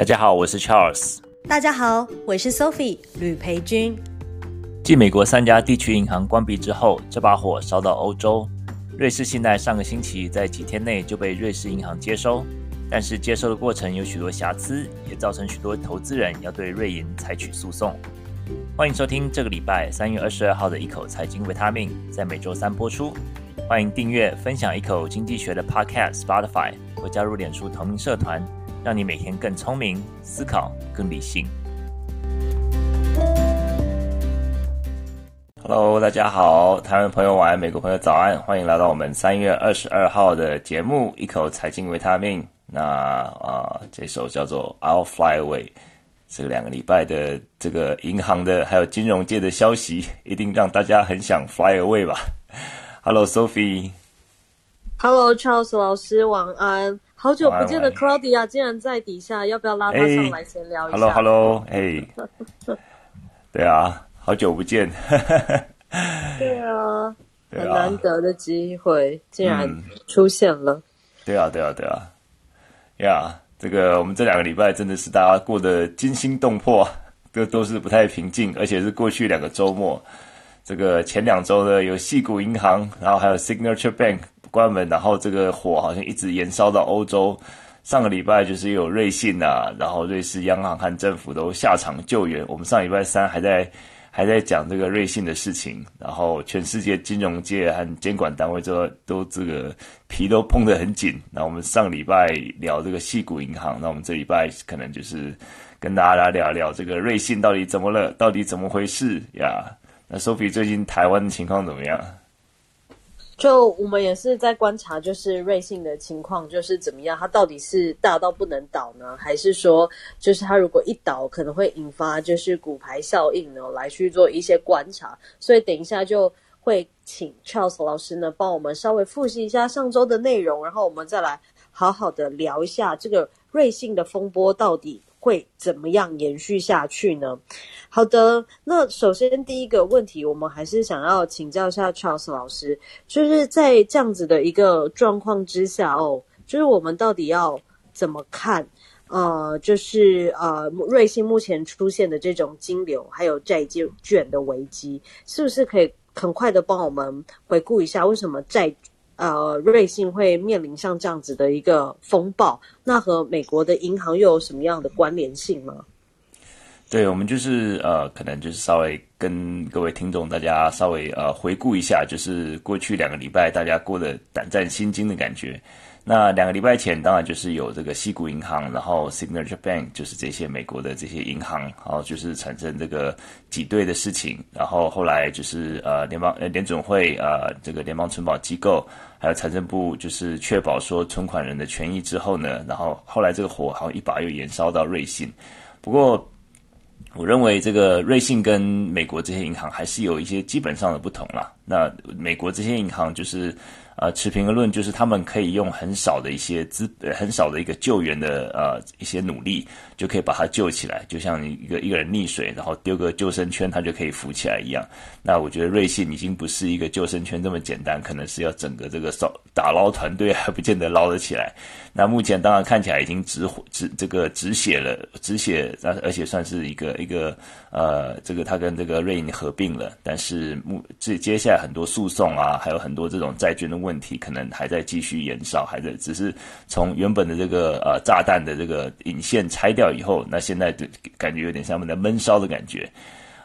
大家好，我是 Charles。大家好，我是 Sophie 吕培军。继美国三家地区银行关闭之后，这把火烧到欧洲。瑞士信贷上个星期在几天内就被瑞士银行接收，但是接收的过程有许多瑕疵，也造成许多投资人要对瑞银采取诉讼。欢迎收听这个礼拜三月二十二号的一口财经维他命，在每周三播出。欢迎订阅、分享一口经济学的 Podcast Spotify，或加入脸书同名社团。让你每天更聪明，思考更理性。Hello，大家好，台湾朋友晚安，美国朋友早安，欢迎来到我们三月二十二号的节目《一口财经维他命》。那啊、呃，这首叫做《I'll Fly Away》，这两个礼拜的这个银行的还有金融界的消息，一定让大家很想 fly away 吧？Hello，Sophie。Hello，Charles 老师，晚安。好久不见的 Claudia 竟然在底下，要不要拉他上来闲聊一下？Hello，Hello，哎，对啊，好久不见，对啊，很难得的机会竟然出现了。嗯、对啊，对啊，对啊，呀、yeah，这个我们这两个礼拜真的是大家过得惊心动魄，都都是不太平静，而且是过去两个周末，这个前两周呢有细谷银行，然后还有 Signature Bank。关门，然后这个火好像一直延烧到欧洲。上个礼拜就是有瑞信啊，然后瑞士央行和政府都下场救援。我们上礼拜三还在还在讲这个瑞信的事情，然后全世界金融界和监管单位都都这个皮都绷得很紧。那我们上礼拜聊这个矽谷银行，那我们这礼拜可能就是跟大家来聊聊这个瑞信到底怎么了，到底怎么回事呀？那 Sophie 最近台湾的情况怎么样？就我们也是在观察，就是瑞信的情况，就是怎么样？它到底是大到不能倒呢，还是说，就是它如果一倒，可能会引发就是骨牌效应呢？来去做一些观察。所以等一下就会请 Charles 老师呢，帮我们稍微复习一下上周的内容，然后我们再来好好的聊一下这个瑞信的风波到底会怎么样延续下去呢？好的，那首先第一个问题，我们还是想要请教一下 Charles 老师，就是在这样子的一个状况之下哦，就是我们到底要怎么看？呃，就是呃，瑞信目前出现的这种金流还有债券的危机，是不是可以很快的帮我们回顾一下，为什么债？呃，瑞信会面临像这样子的一个风暴，那和美国的银行又有什么样的关联性吗？对，我们就是呃，可能就是稍微跟各位听众大家稍微呃回顾一下，就是过去两个礼拜大家过得胆战心惊的感觉。那两个礼拜前，当然就是有这个西谷银行，然后 Signature Bank，就是这些美国的这些银行，然后就是产生这个挤兑的事情，然后后来就是呃联邦呃联准会呃这个联邦存保机构，还有财政部，就是确保说存款人的权益之后呢，然后后来这个火好像一把又延烧到瑞信，不过我认为这个瑞信跟美国这些银行还是有一些基本上的不同啦。那美国这些银行就是。呃，持平而论，就是他们可以用很少的一些资，很少的一个救援的呃一些努力，就可以把它救起来，就像一个一个人溺水，然后丢个救生圈，他就可以浮起来一样。那我觉得瑞信已经不是一个救生圈这么简单，可能是要整个这个扫打捞团队还不见得捞得起来。那目前当然看起来已经止火止这个止血了，止血，而且算是一个一个呃这个他跟这个瑞银合并了，但是目这接下来很多诉讼啊，还有很多这种债券的问。问题可能还在继续延烧，还在只是从原本的这个呃炸弹的这个引线拆掉以后，那现在就感觉有点像我们的闷烧的感觉。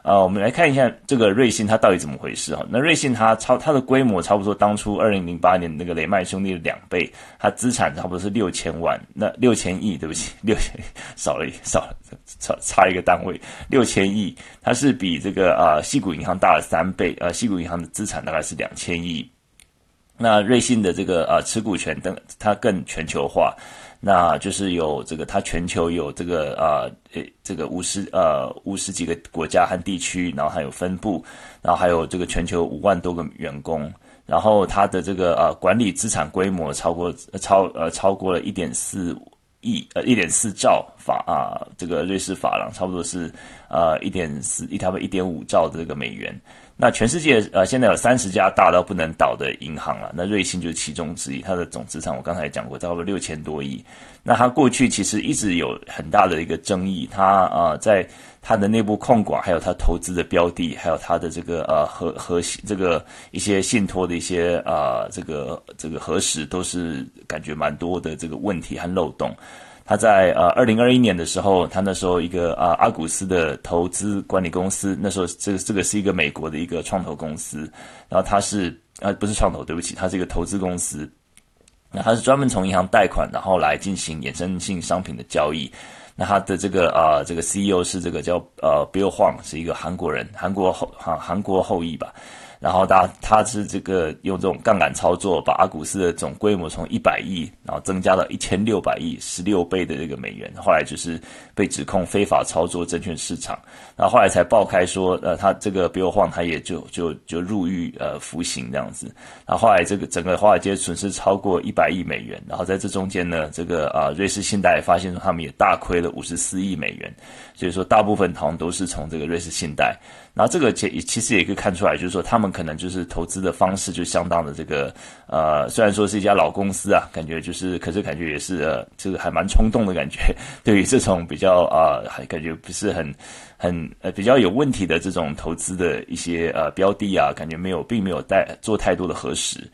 啊、呃，我们来看一下这个瑞信它到底怎么回事哈？那瑞信它超它的规模差不多当初二零零八年那个雷曼兄弟的两倍，它资产差不多是六千万，那六千亿，对不起，六千少了少了差差一个单位，六千亿，它是比这个啊矽谷银行大了三倍，呃西谷银行的资产大概是两千亿。那瑞信的这个呃持股权等它更全球化，那就是有这个它全球有这个呃诶这个五十呃五十几个国家和地区，然后还有分部，然后还有这个全球五万多个员工，然后它的这个呃管理资产规模超过超呃超过了一点四亿呃一点四兆法啊、这个瑞士法郎差不多是呃一点四一差不多一点五兆的这个美元。那全世界呃现在有三十家大到不能倒的银行了，那瑞信就是其中之一，它的总资产我刚才讲过，差不多六千多亿。那它过去其实一直有很大的一个争议，它呃在它的内部控管，还有它投资的标的，还有它的这个呃核核心这个一些信托的一些呃这个这个核实，都是感觉蛮多的这个问题和漏洞。他在呃二零二一年的时候，他那时候一个啊、呃、阿古斯的投资管理公司，那时候这个这个是一个美国的一个创投公司，然后他是啊、不是创投，对不起，他是一个投资公司，那他是专门从银行贷款，然后来进行衍生性商品的交易。那他的这个啊、这个 CEO 是这个叫呃 Bill Huang，是一个韩国人，韩国后韩韩国后裔吧。然后他他是这个用这种杠杆操作，把阿古斯的总规模从一百亿，然后增加到一千六百亿，十六倍的这个美元。后来就是被指控非法操作证券市场，然后后来才爆开说，呃，他这个 Bill Hwang 他也就就就入狱呃服刑这样子。然后后来这个整个华尔街损失超过一百亿美元。然后在这中间呢，这个啊、瑞士信贷发现说他们也大亏了五十四亿美元。所以说大部分好像都是从这个瑞士信贷。那这个其其实也可以看出来，就是说他们可能就是投资的方式就相当的这个呃，虽然说是一家老公司啊，感觉就是，可是感觉也是呃，这个还蛮冲动的感觉。对于这种比较啊，还、感觉不是很很呃比较有问题的这种投资的一些呃标的啊，感觉没有并没有带做太多的核实。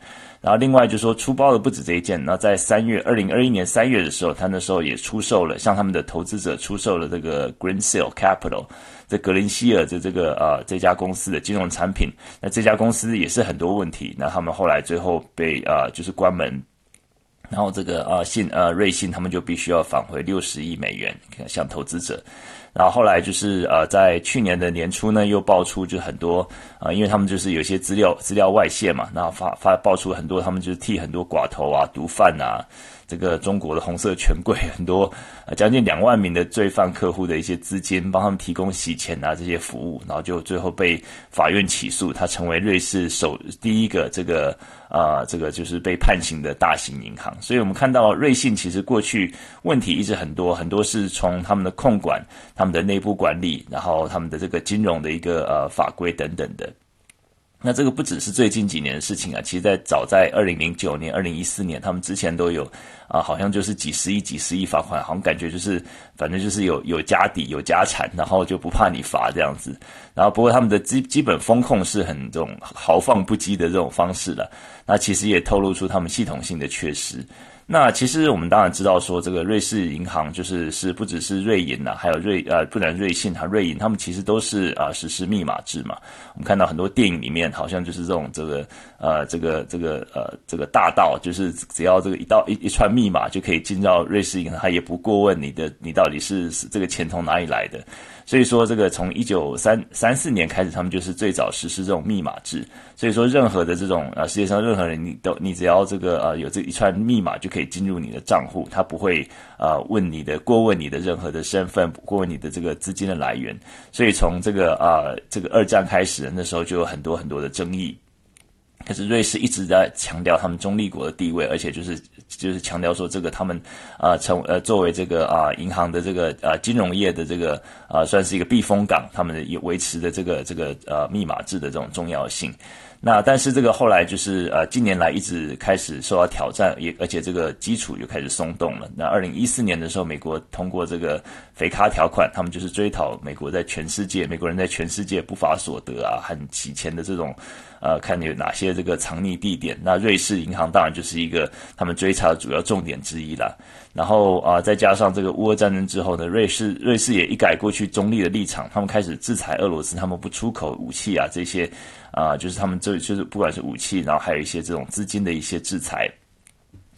然后另外就是说出包的不止这一件，那在三月二零二一年三月的时候，他那时候也出售了，向他们的投资者出售了这个 Greensill Capital，这格林希尔的这个呃这家公司的金融产品。那这家公司也是很多问题，那他们后来最后被呃就是关门，然后这个呃信呃瑞信他们就必须要返回六十亿美元向投资者。然后后来就是呃，在去年的年初呢，又爆出就很多啊、呃，因为他们就是有些资料资料外泄嘛，然后发发爆出很多他们就是替很多寡头啊、毒贩啊。这个中国的红色权贵 很多，呃，将近两万名的罪犯客户的一些资金，帮他们提供洗钱啊这些服务，然后就最后被法院起诉，他成为瑞士首第一个这个啊、呃，这个就是被判刑的大型银行。所以我们看到瑞信其实过去问题一直很多，很多是从他们的控管、他们的内部管理，然后他们的这个金融的一个呃法规等等的。那这个不只是最近几年的事情啊，其实在早在二零零九年、二零一四年，他们之前都有啊，好像就是几十亿、几十亿罚款，好像感觉就是反正就是有有家底、有家产，然后就不怕你罚这样子。然后不过他们的基基本风控是很这种豪放不羁的这种方式了，那其实也透露出他们系统性的缺失。那其实我们当然知道说，这个瑞士银行就是是不只是瑞银呐、啊，还有瑞呃，不然瑞信和瑞银，他们其实都是啊、实施密码制嘛。我们看到很多电影里面，好像就是这种这个呃这个这个呃这个大盗，就是只要这个一道一一串密码就可以进到瑞士银行，他也不过问你的你到底是这个钱从哪里来的。所以说，这个从一九三三四年开始，他们就是最早实施这种密码制。所以说，任何的这种啊，世界上任何人，你都你只要这个啊有这一串密码，就可以进入你的账户，他不会啊问你的过问你的任何的身份，过问你的这个资金的来源。所以从这个啊这个二战开始，那时候就有很多很多的争议。可是瑞士一直在强调他们中立国的地位，而且就是就是强调说这个他们啊成呃作为这个啊银行的这个啊金融业的这个啊算是一个避风港，他们的维持的这个这个呃密码制的这种重要性。那但是这个后来就是呃近年来一直开始受到挑战，也而且这个基础就开始松动了。那二零一四年的时候，美国通过这个肥咖条款，他们就是追讨美国在全世界美国人在全世界不法所得啊，很洗钱的这种呃，看你有哪些这个藏匿地点。那瑞士银行当然就是一个他们追查的主要重点之一了。然后啊、再加上这个乌俄战争之后呢，瑞士瑞士也一改过去中立的立场，他们开始制裁俄罗斯，他们不出口武器啊这些。啊、就是他们这就是不管是武器，然后还有一些这种资金的一些制裁，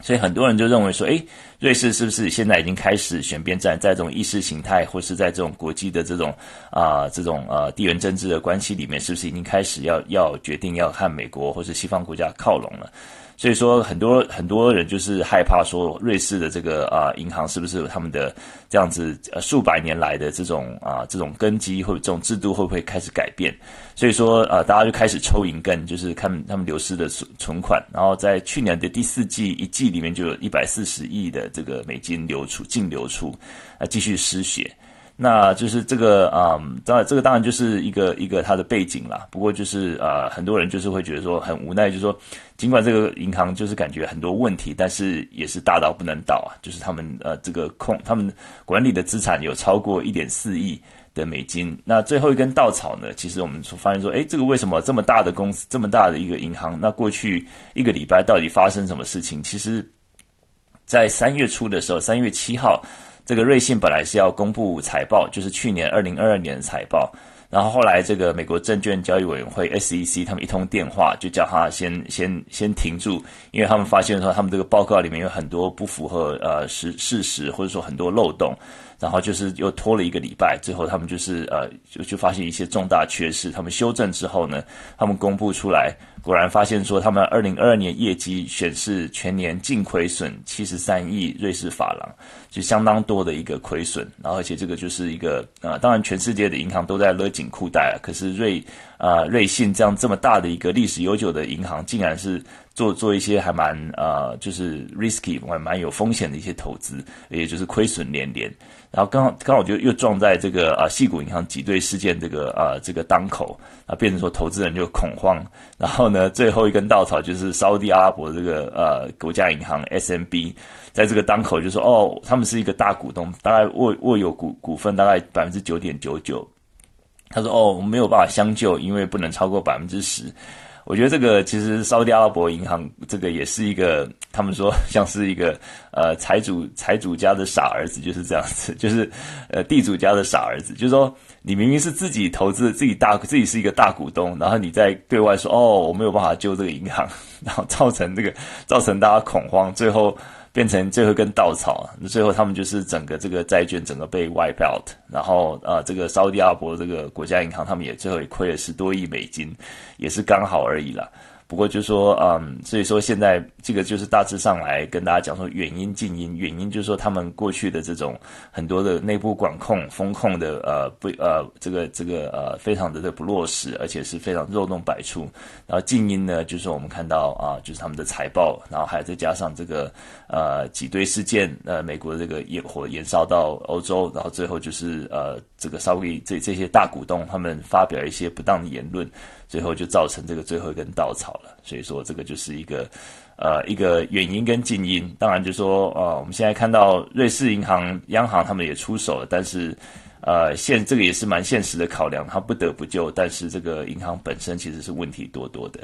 所以很多人就认为说，诶，瑞士是不是现在已经开始选边站，在这种意识形态或是在这种国际的这种啊、这种呃地缘政治的关系里面，是不是已经开始要要决定要和美国或是西方国家靠拢了？所以说，很多很多人就是害怕说，瑞士的这个啊银行是不是有他们的这样子呃数百年来的这种啊这种根基或者这种制度会不会开始改变？所以说呃大家就开始抽银根，就是看他们流失的存存款。然后在去年的第四季一季里面，就有一百四十亿的这个美金流出净流出，啊继续失血。那就是这个啊，当、然这个当然就是一个一个它的背景啦。不过就是呃，很多人就是会觉得说很无奈，就是说尽管这个银行就是感觉很多问题，但是也是大到不能倒啊。就是他们呃这个控他们管理的资产有超过一点四亿的美金。那最后一根稻草呢，其实我们发现说，诶，这个为什么这么大的公司，这么大的一个银行，那过去一个礼拜到底发生什么事情？其实，在三月初的时候，三月七号。这个瑞信本来是要公布财报，就是去年二零二二年的财报，然后后来这个美国证券交易委员会 SEC 他们一通电话就叫他先先先停住，因为他们发现说他们这个报告里面有很多不符合呃实事实，或者说很多漏洞。然后就是又拖了一个礼拜，最后他们就是呃就就发现一些重大缺失，他们修正之后呢，他们公布出来，果然发现说他们二零二二年业绩显示全年净亏损七十三亿瑞士法郎，就相当多的一个亏损。然后而且这个就是一个呃，当然全世界的银行都在勒紧裤带，可是瑞呃瑞信这样这么大的一个历史悠久的银行，竟然是。做做一些还蛮呃，就是 risky 还蛮有风险的一些投资，也就是亏损连连。然后刚好刚好就又撞在这个啊，矽谷银行挤兑事件这个啊这个当口啊，变成说投资人就恐慌。然后呢，最后一根稻草就是沙地阿拉伯这个呃国家银行 SMB，在这个当口就说哦，他们是一个大股东，大概握握有股股份大概百分之九点九九。他说哦，我们没有办法相救，因为不能超过百分之十。我觉得这个其实沙特阿拉伯银行这个也是一个，他们说像是一个呃财主财主家的傻儿子，就是这样子，就是呃地主家的傻儿子，就是说你明明是自己投资自己大自己是一个大股东，然后你在对外说哦我没有办法救这个银行，然后造成这个造成大家恐慌，最后。变成最后一根稻草，那最后他们就是整个这个债券整个被 wipe out，然后呃，这个沙乌地阿伯这个国家银行他们也最后也亏了十多亿美金，也是刚好而已了。不过就说，嗯，所以说现在这个就是大致上来跟大家讲说远因、近因。远因就是说他们过去的这种很多的内部管控、风控的呃不呃这个这个呃非常的的不落实，而且是非常漏洞百出。然后近因呢，就是我们看到啊，就是他们的财报，然后还再加上这个呃挤兑事件，呃美国的这个野火延烧到欧洲，然后最后就是呃这个稍微这这些大股东他们发表一些不当的言论。最后就造成这个最后一根稻草了，所以说这个就是一个，呃，一个原因跟近因。当然就说，呃，我们现在看到瑞士银行央行他们也出手了，但是，呃，现这个也是蛮现实的考量，他不得不救，但是这个银行本身其实是问题多多的。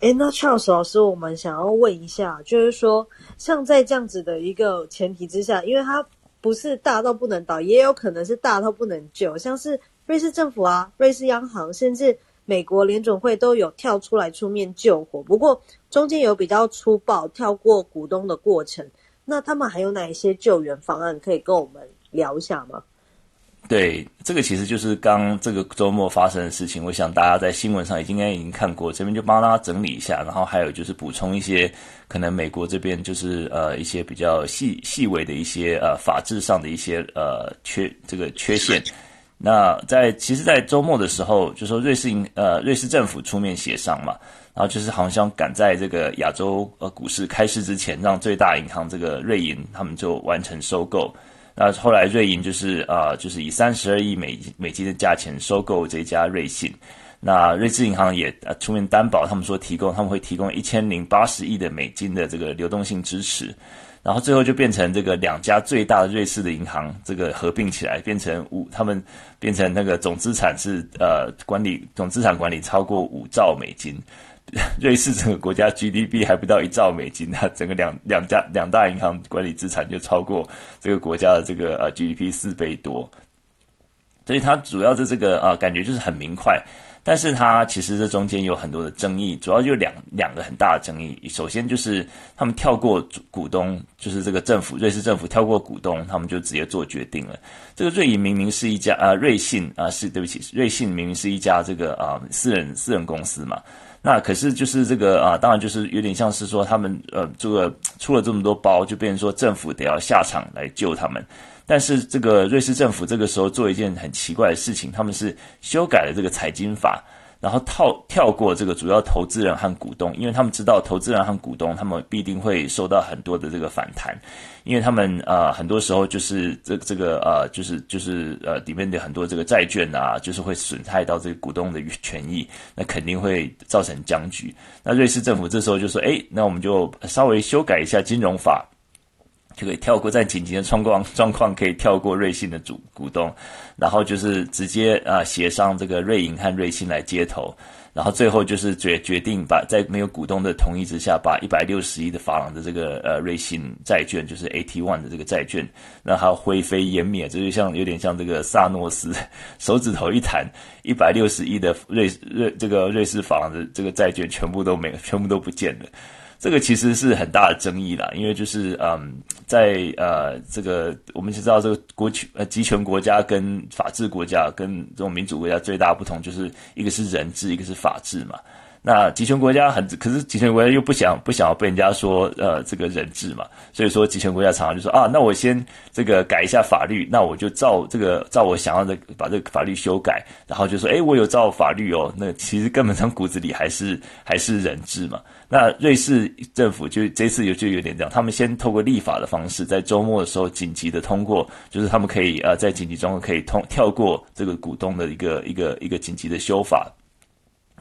诶，那 Charles 老师，我们想要问一下，就是说，像在这样子的一个前提之下，因为它不是大到不能倒，也有可能是大到不能救，像是瑞士政府啊、瑞士央行，甚至。美国联准会都有跳出来出面救火，不过中间有比较粗暴跳过股东的过程。那他们还有哪一些救援方案可以跟我们聊一下吗？对，这个其实就是刚这个周末发生的事情。我想大家在新闻上已经应该已经看过，这边就帮大家整理一下，然后还有就是补充一些可能美国这边就是呃一些比较细细微的一些呃法制上的一些呃缺这个缺陷。那在其实，在周末的时候，就说瑞士银呃瑞士政府出面协商嘛，然后就是好像赶在这个亚洲呃股市开市之前，让最大银行这个瑞银他们就完成收购。那后来瑞银就是啊、就是以三十二亿美美金的价钱收购这家瑞信。那瑞士银行也呃出面担保，他们说提供他们会提供一千零八十亿的美金的这个流动性支持。然后最后就变成这个两家最大的瑞士的银行，这个合并起来变成五，他们变成那个总资产是呃管理总资产管理超过五兆美金，瑞士整个国家 GDP 还不到一兆美金，那整个两两家两大银行管理资产就超过这个国家的这个呃 GDP 四倍多，所以它主要的这个啊、呃、感觉就是很明快。但是它其实这中间有很多的争议，主要就两两个很大的争议。首先就是他们跳过股东，就是这个政府，瑞士政府跳过股东，他们就直接做决定了。这个瑞银明明是一家啊，瑞信啊，是对不起，瑞信明明是一家这个啊私人私人公司嘛。那可是就是这个啊，当然就是有点像是说他们呃这个出了这么多包，就变成说政府得要下场来救他们。但是这个瑞士政府这个时候做一件很奇怪的事情，他们是修改了这个财经法，然后跳跳过这个主要投资人和股东，因为他们知道投资人和股东他们必定会受到很多的这个反弹，因为他们啊、很多时候就是这这个呃就是就是呃里面的很多这个债券啊，就是会损害到这个股东的权益，那肯定会造成僵局。那瑞士政府这时候就说，哎，那我们就稍微修改一下金融法。就可以跳过在紧急的状况状况，可以跳过瑞信的主股东，然后就是直接啊协商这个瑞银和瑞信来接头，然后最后就是决决定把在没有股东的同意之下，把一百六十亿的法郎的这个呃瑞信债券，就是 AT One 的这个债券，让它灰飞烟灭，这就像有点像这个萨诺斯手指头一弹，一百六十亿的瑞瑞这个瑞士法郎的这个债券全部都没，全部都不见了。这个其实是很大的争议啦，因为就是嗯，在呃这个我们知道这个国权呃集权国家跟法治国家跟这种民主国家最大不同就是一个是人治，一个是法治嘛。那集权国家很，可是集权国家又不想不想要被人家说呃这个人治嘛，所以说集权国家常常就说啊，那我先这个改一下法律，那我就照这个照我想要的把这个法律修改，然后就说哎，我有照法律哦，那其实根本上骨子里还是还是人治嘛。那瑞士政府就这次就就有点这样，他们先透过立法的方式，在周末的时候紧急的通过，就是他们可以呃在紧急状况可以通跳过这个股东的一个一个一个紧急的修法。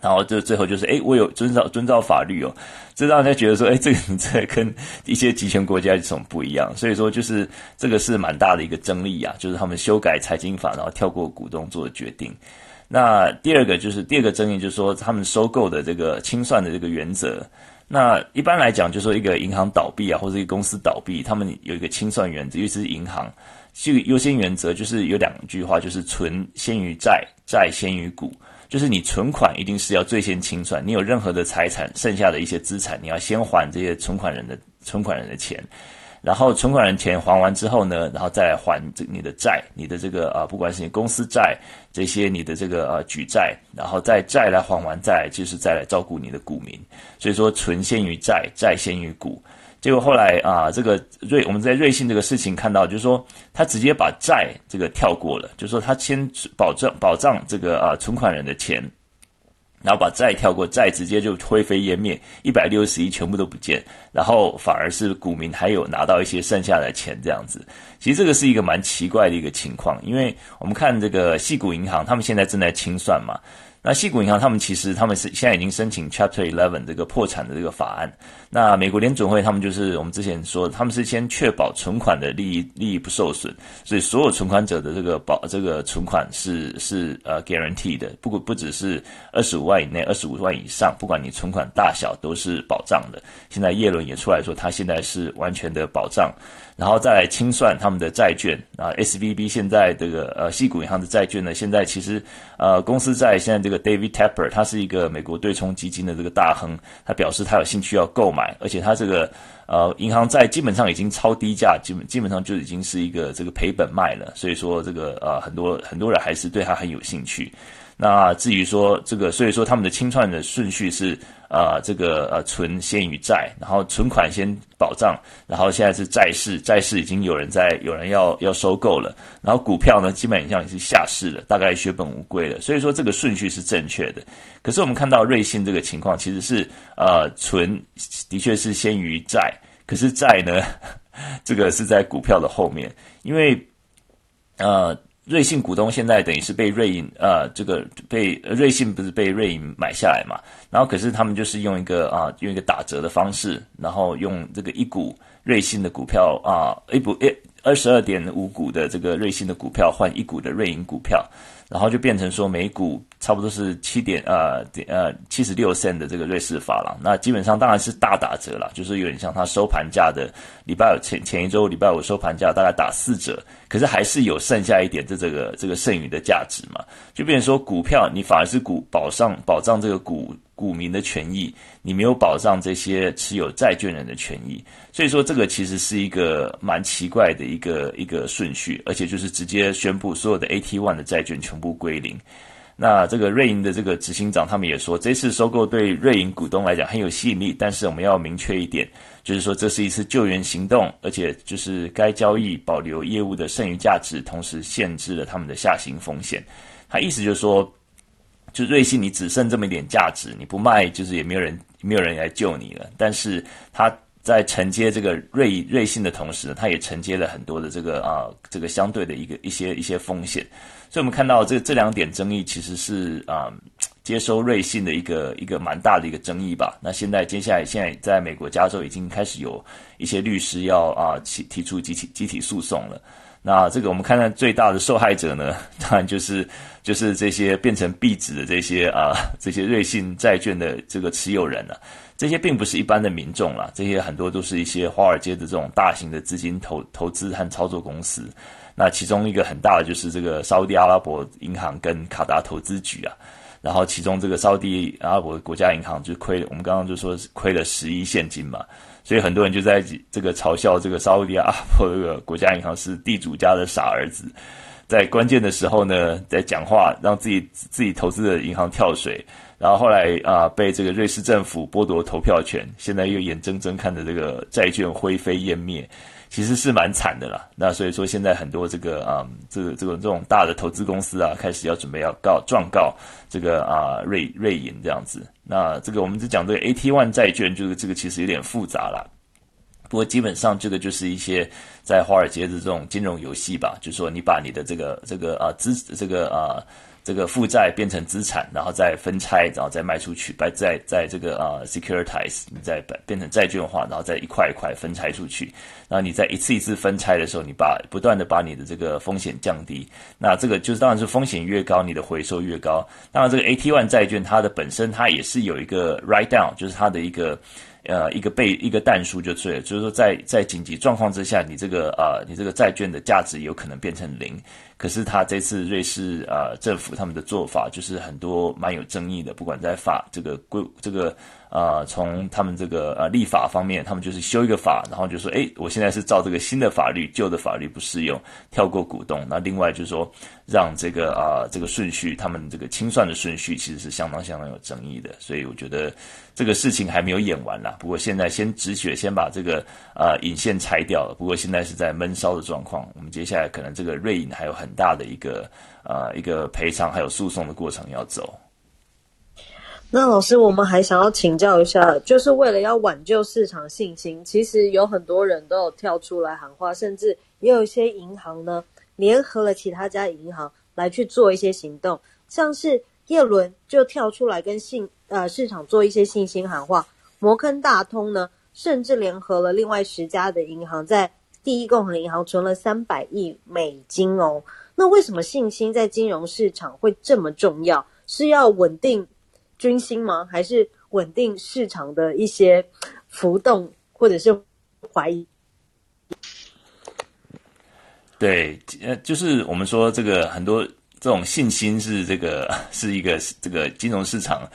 然后就最后就是，哎，我有遵照遵照法律哦，这让人家觉得说，哎，这个你这跟一些集权国家有什么不一样？所以说，就是这个是蛮大的一个争议啊，就是他们修改财经法，然后跳过股东做的决定。那第二个就是第二个争议，就是说他们收购的这个清算的这个原则。那一般来讲，就是说一个银行倒闭啊，或者一个公司倒闭，他们有一个清算原则，尤其是银行，这个优先原则就是有两句话，就是存先于债，债先于股。就是你存款一定是要最先清算，你有任何的财产，剩下的一些资产，你要先还这些存款人的存款人的钱，然后存款人钱还完之后呢，然后再来还这你的债，你的这个啊，不管是你公司债这些你的这个呃举债，然后再债来还完，再就是再来照顾你的股民，所以说存先于债，债先于股。结果后来啊，这个瑞我们在瑞信这个事情看到，就是说他直接把债这个跳过了，就是说他先保证保障这个啊存款人的钱，然后把债跳过，债直接就灰飞烟灭，一百六十亿全部都不见，然后反而是股民还有拿到一些剩下的钱这样子。其实这个是一个蛮奇怪的一个情况，因为我们看这个矽谷银行，他们现在正在清算嘛。那矽谷银行他们其实他们是现在已经申请 Chapter Eleven 这个破产的这个法案。那美国联准会他们就是我们之前说，他们是先确保存款的利益利益不受损，所以所有存款者的这个保这个存款是是呃 guaranteed 的，不不只是二十五万以内，二十五万以上，不管你存款大小都是保障的。现在耶伦也出来说，他现在是完全的保障。然后再来清算他们的债券啊，SVB 现在这个呃，西谷银行的债券呢，现在其实呃，公司债现在这个 David Tepper，他是一个美国对冲基金的这个大亨，他表示他有兴趣要购买，而且他这个呃银行债基本上已经超低价，基本基本上就已经是一个这个赔本卖了，所以说这个呃很多很多人还是对他很有兴趣。那至于说这个，所以说他们的清算的顺序是。啊、呃，这个呃，存先于债，然后存款先保障，然后现在是债市，债市已经有人在，有人要要收购了，然后股票呢，基本上也是下市了，大概血本无归了，所以说这个顺序是正确的。可是我们看到瑞信这个情况，其实是呃，存的确是先于债，可是债呢，这个是在股票的后面，因为呃。瑞信股东现在等于是被瑞银，呃，这个被瑞信不是被瑞银买下来嘛？然后可是他们就是用一个啊，用一个打折的方式，然后用这个一股瑞信的股票啊，一股诶二十二点五股的这个瑞信的股票换一股的瑞银股票，然后就变成说每股差不多是七点呃点呃七十六 cent 的这个瑞士法郎，那基本上当然是大打折了，就是有点像它收盘价的礼拜五前前一周礼拜五收盘价大概打四折。可是还是有剩下一点的这个这个剩余的价值嘛，就变成说股票你反而是股保障保障这个股股民的权益，你没有保障这些持有债券人的权益，所以说这个其实是一个蛮奇怪的一个一个顺序，而且就是直接宣布所有的 AT1 的债券全部归零。那这个瑞银的这个执行长他们也说，这次收购对瑞银股东来讲很有吸引力，但是我们要明确一点，就是说这是一次救援行动，而且就是该交易保留业务的剩余价值，同时限制了他们的下行风险。他意思就是说，就瑞信你只剩这么一点价值，你不卖就是也没有人没有人来救你了。但是他在承接这个瑞瑞信的同时呢，它也承接了很多的这个啊这个相对的一个一些一些风险。所以我们看到这这两点争议其实是啊接收瑞信的一个一个蛮大的一个争议吧。那现在接下来现在在美国加州已经开始有一些律师要啊提提出集体集体诉讼了。那这个我们看看最大的受害者呢，当然就是就是这些变成壁纸的这些啊这些瑞信债券的这个持有人了、这些并不是一般的民众啦，这些很多都是一些华尔街的这种大型的资金投投资和操作公司。那其中一个很大的就是这个沙乌地阿拉伯银行跟卡达投资局啊。然后其中这个沙乌地阿拉伯国家银行就亏了，我们刚刚就说是亏了十亿现金嘛。所以很多人就在这个嘲笑这个沙乌地阿拉伯这个国家银行是地主家的傻儿子，在关键的时候呢，在讲话让自己自己投资的银行跳水，然后后来啊被这个瑞士政府剥夺投票权，现在又眼睁睁看着这个债券灰飞烟灭。其实是蛮惨的啦，那所以说现在很多这个啊、这个这个这种大的投资公司啊，开始要准备要告状告这个啊瑞瑞银这样子。那这个我们只讲这个 AT1 债券，就是这个其实有点复杂啦。不过基本上这个就是一些在华尔街的这种金融游戏吧，就是说你把你的这个这个啊资这个啊。这个这个负债变成资产，然后再分拆，然后再卖出去，再在在这个啊、securitize，你再把变成债券化，然后再一块一块分拆出去。然后你在一次一次分拆的时候，你把不断的把你的这个风险降低。那这个就是当然是风险越高，你的回收越高。当然这个 AT1 债券它的本身它也是有一个 write down，就是它的一个。呃，一个倍一个弹数就醉了，就是说在在紧急状况之下，你这个呃，你这个债券的价值有可能变成零。可是他这次瑞士呃政府他们的做法就是很多蛮有争议的，不管在法这个规这个。呃、他们这个呃立法方面，他们就是修一个法，然后就说，哎，我现在是照这个新的法律，旧的法律不适用，跳过股东。那另外就是说，让这个啊、这个顺序，他们这个清算的顺序其实是相当相当有争议的。所以我觉得这个事情还没有演完啦。不过现在先止血，先把这个啊、呃、引线拆掉了。不过现在是在闷烧的状况，我们接下来可能这个瑞银还有很大的一个啊、一个赔偿还有诉讼的过程要走。那老师，我们还想要请教一下，就是为了要挽救市场信心，其实有很多人都有跳出来喊话，甚至也有一些银行呢联合了其他家银行来去做一些行动，像是叶伦就跳出来跟信呃市场做一些信心喊话，摩根大通呢甚至联合了另外十家的银行，在第一共和银行存了三百亿美金哦。那为什么信心在金融市场会这么重要？是要稳定？军心吗？还是稳定市场的一些浮动，或者是怀疑？对，呃，就是我们说这个很多这种信心是这个是一个这个金融市场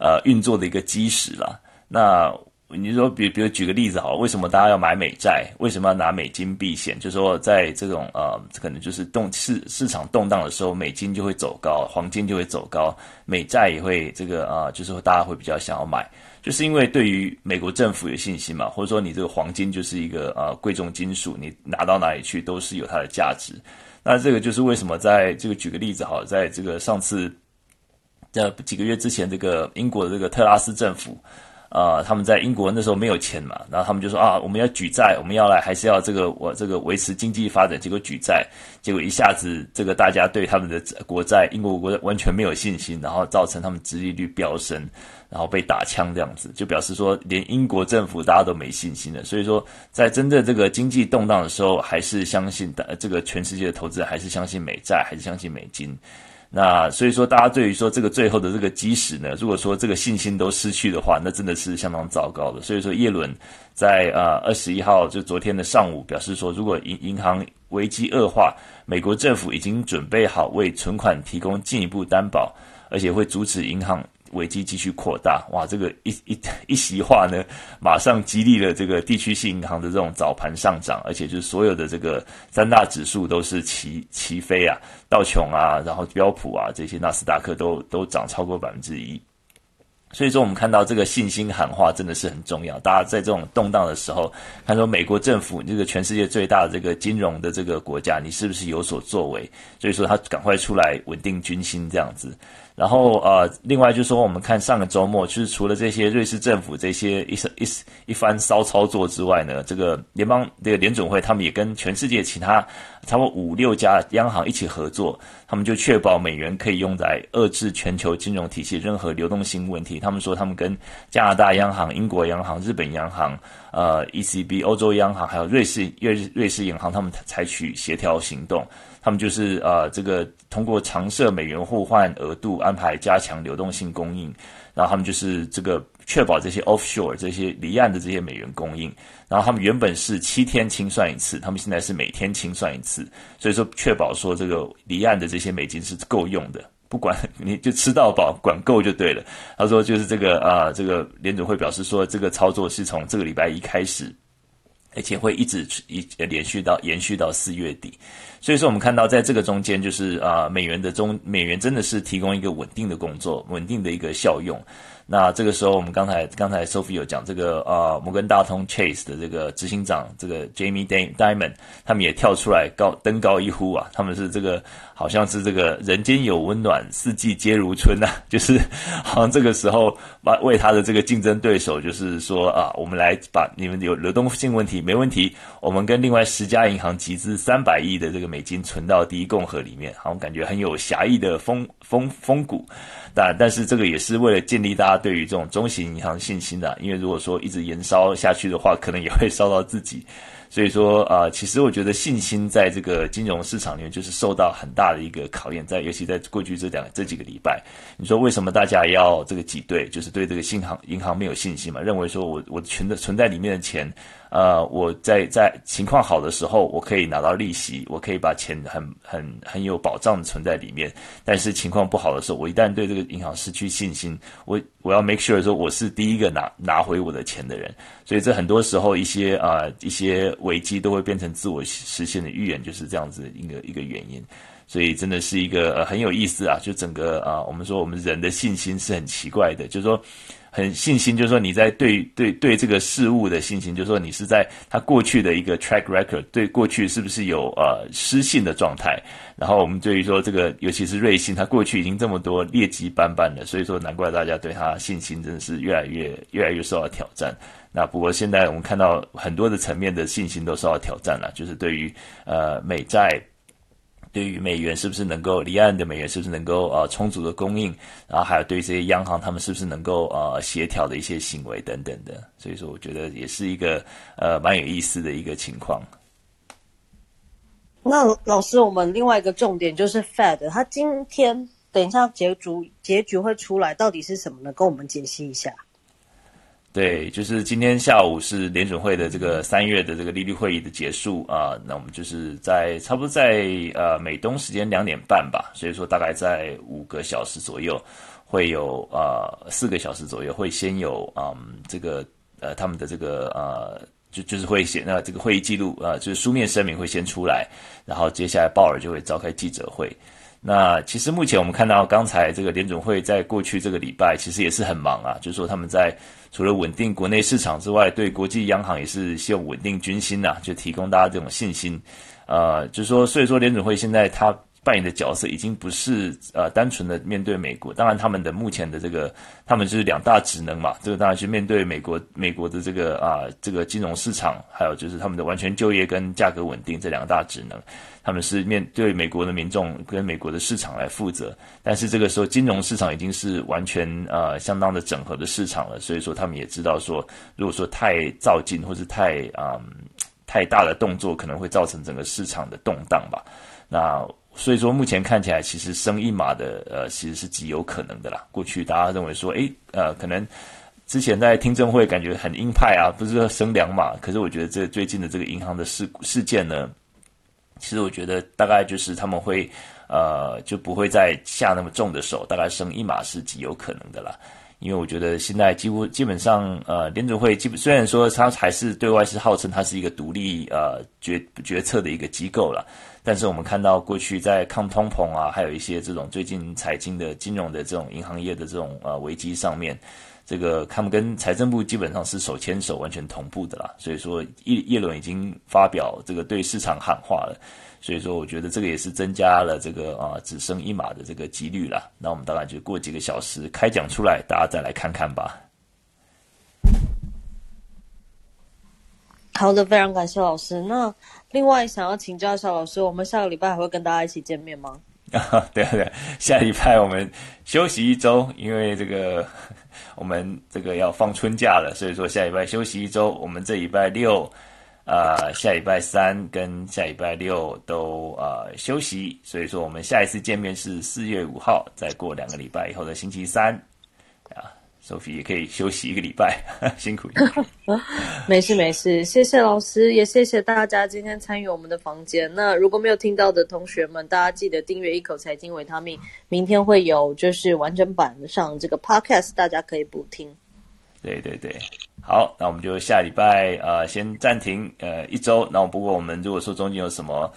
呃运作的一个基石了。那你说，比比如举个例子好，为什么大家要买美债？为什么要拿美金避险？就是说，在这种呃，可能就是动市市场动荡的时候，美金就会走高，黄金就会走高，美债也会这个啊、就是大家会比较想要买，就是因为对于美国政府有信心嘛，或者说你这个黄金就是一个呃贵重金属，你拿到哪里去都是有它的价值。那这个就是为什么在这个举个例子好，在这个上次在几个月之前，这个英国的这个特拉斯政府。啊、他们在英国那时候没有钱嘛，然后他们就说啊，我们要举债，我们要来还是要这个我这个维持经济发展，结果举债，结果一下子这个大家对他们的国债，英国国债完全没有信心，然后造成他们殖利率飙升，然后被打枪这样子，就表示说连英国政府大家都没信心了。所以说，在真正这个经济动荡的时候，还是相信的这个全世界的投资人还是相信美债，还是相信美金。那所以说，大家对于说这个最后的这个基石呢，如果说这个信心都失去的话，那真的是相当糟糕的。所以说，耶伦在呃二十一号就昨天的上午表示说，如果银银行危机恶化，美国政府已经准备好为存款提供进一步担保，而且会阻止银行。危机继续扩大，哇！这个一一一席话呢，马上激励了这个地区性银行的这种早盘上涨，而且就是所有的这个三大指数都是齐齐飞啊，道琼啊，然后标普啊这些纳斯达克都都涨超过百分之一。所以说，我们看到这个信心喊话真的是很重要。大家在这种动荡的时候，看说美国政府这个全世界最大的这个金融的这个国家，你是不是有所作为？所以说，他赶快出来稳定军心这样子。然后呃，另外就是说，我们看上个周末，就是除了这些瑞士政府这些一一一番骚操作之外呢，这个联邦这个联准会他们也跟全世界其他差不多五六家央行一起合作，他们就确保美元可以用来遏制全球金融体系任何流动性问题。他们说，他们跟加拿大央行、英国央行、日本央行、呃 ECB、欧洲央行还有瑞士瑞瑞士银行，他们采取协调行动。他们就是呃，这个通过常设美元互换额度安排加强流动性供应，然后他们就是这个确保这些 offshore 这些离岸的这些美元供应，然后他们原本是七天清算一次，他们现在是每天清算一次，所以说确保说这个离岸的这些美金是够用的，不管你就吃到饱，管够就对了。他说就是这个啊、这个联准会表示说这个操作是从这个礼拜一开始。而且会一直一连续到延续到四月底，所以说我们看到在这个中间，就是啊，美元的中美元真的是提供一个稳定的工作，稳定的一个效用。那这个时候，我们刚才刚才 Sophie 有讲这个呃摩根大通 Chase 的这个执行长这个 Jamie Dimon，他们也跳出来高登高一呼啊，他们是这个好像是这个人间有温暖，四季皆如春呐、就是 好像这个时候把为他的这个竞争对手，就是说啊，我们来把你们有流动性问题没问题，我们跟另外十家银行集资三百亿的这个美金存到第一共和里面，好像感觉很有侠义的风风风骨。但但是这个也是为了建立大家对于这种中型银行信心的，因为如果说一直延烧下去的话，可能也会烧到自己。所以说啊、其实我觉得信心在这个金融市场里面就是受到很大的一个考验，在尤其在过去这两这几个礼拜，你说为什么大家要这个挤兑？就是对这个信行银行没有信心嘛，认为说我我存的存在里面的钱。呃，我在在情况好的时候，我可以拿到利息，我可以把钱很很很有保障的存在里面。但是情况不好的时候，我一旦对这个银行失去信心，我我要 make sure 说我是第一个拿拿回我的钱的人。所以这很多时候一些啊、一些危机都会变成自我实现的预言，就是这样子一个一个原因。所以真的是一个很有意思啊，就整个啊、我们说我们人的信心是很奇怪的，就是说。很信心，就是说你在对对对这个事物的信心，就是说你是在他过去的一个 track record，对过去是不是有呃失信的状态？然后我们对于说这个，尤其是瑞信，他过去已经这么多劣迹斑斑了，所以说难怪大家对他信心真的是越来越越来越受到挑战。那不过现在我们看到很多的层面的信心都受到挑战了，就是对于呃美债。对于美元是不是能够离岸的美元是不是能够呃充足的供应，然后还有对这些央行他们是不是能够呃协调的一些行为等等的，所以说我觉得也是一个呃蛮有意思的一个情况。那老师，我们另外一个重点就是 Fed，他今天等一下结局结局会出来，到底是什么呢？跟我们解析一下。对，就是今天下午是联准会的这个三月的这个利率会议的结束啊，那我们就是在差不多在呃美东时间两点半吧，所以说大概在五个小时左右会有呃四个小时左右会先有嗯这个呃他们的这个呃就就是会写那这个会议记录啊、呃，就是书面声明会先出来，然后接下来鲍尔就会召开记者会。那其实目前我们看到，刚才这个联准会在过去这个礼拜其实也是很忙啊，就是说他们在除了稳定国内市场之外，对国际央行也是希望稳定军心呐、啊，就提供大家这种信心。呃，就是说，所以说联准会现在它。扮演的角色已经不是呃单纯的面对美国，当然他们的目前的这个他们就是两大职能嘛，这个当然是面对美国美国的这个啊这个金融市场，还有就是他们的完全就业跟价格稳定这两大职能，他们是面对美国的民众跟美国的市场来负责，但是这个时候金融市场已经是完全呃相当的整合的市场了，所以说他们也知道说，如果说太造进或是太啊、太大的动作，可能会造成整个市场的动荡吧，那。所以说，目前看起来，其实升一码的，呃，其实是极有可能的啦。过去大家认为说，诶，呃，可能之前在听证会感觉很鹰派啊，不是说升两码。可是我觉得这最近的这个银行的事事件呢，其实我觉得大概就是他们会，呃，就不会再下那么重的手，大概升一码是极有可能的啦。因为我觉得现在几乎基本上，呃，联准会基本虽然说它还是对外是号称它是一个独立呃决决策的一个机构了，但是我们看到过去在抗通膨啊，还有一些这种最近财经的金融的这种银行业的这种呃危机上面。这个他们跟财政部基本上是手牵手，完全同步的啦。所以说，叶叶伦已经发表这个对市场喊话了。所以说，我觉得这个也是增加了这个啊只升一码的这个几率了。那我们当然就过几个小时开奖出来，大家再来看看吧。好的，非常感谢老师。那另外想要请教一下老师，我们下个礼拜还会跟大家一起见面吗？啊，对对，下礼拜我们休息一周，因为这个。我们这个要放春假了，所以说下礼拜休息一周。我们这礼拜六，呃，下礼拜三跟下礼拜六都呃休息，所以说我们下一次见面是四月五号，再过两个礼拜以后的星期三啊。Sophie 也可以休息一个礼拜，辛苦你。没事没事，谢谢老师，也谢谢大家今天参与我们的房间。那如果没有听到的同学们，大家记得订阅一口财经维他命，明天会有就是完整版上这个 podcast，大家可以补听。对对对，好，那我们就下礼拜呃先暂停呃一周。那不过我们如果说中间有什么。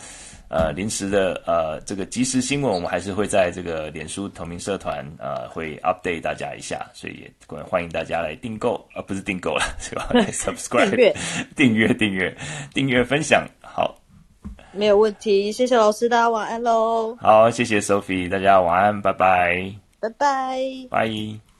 呃，临时的呃，这个即时新闻，我们还是会在这个脸书同名社团呃，会 update 大家一下，所以也欢迎大家来订购，而、呃、不是订购了，是吧？来 subscribe 订阅订阅订阅分享，好，没有问题，谢谢老师，大家晚安喽。好，谢谢 Sophie，大家晚安，拜拜，拜拜，拜。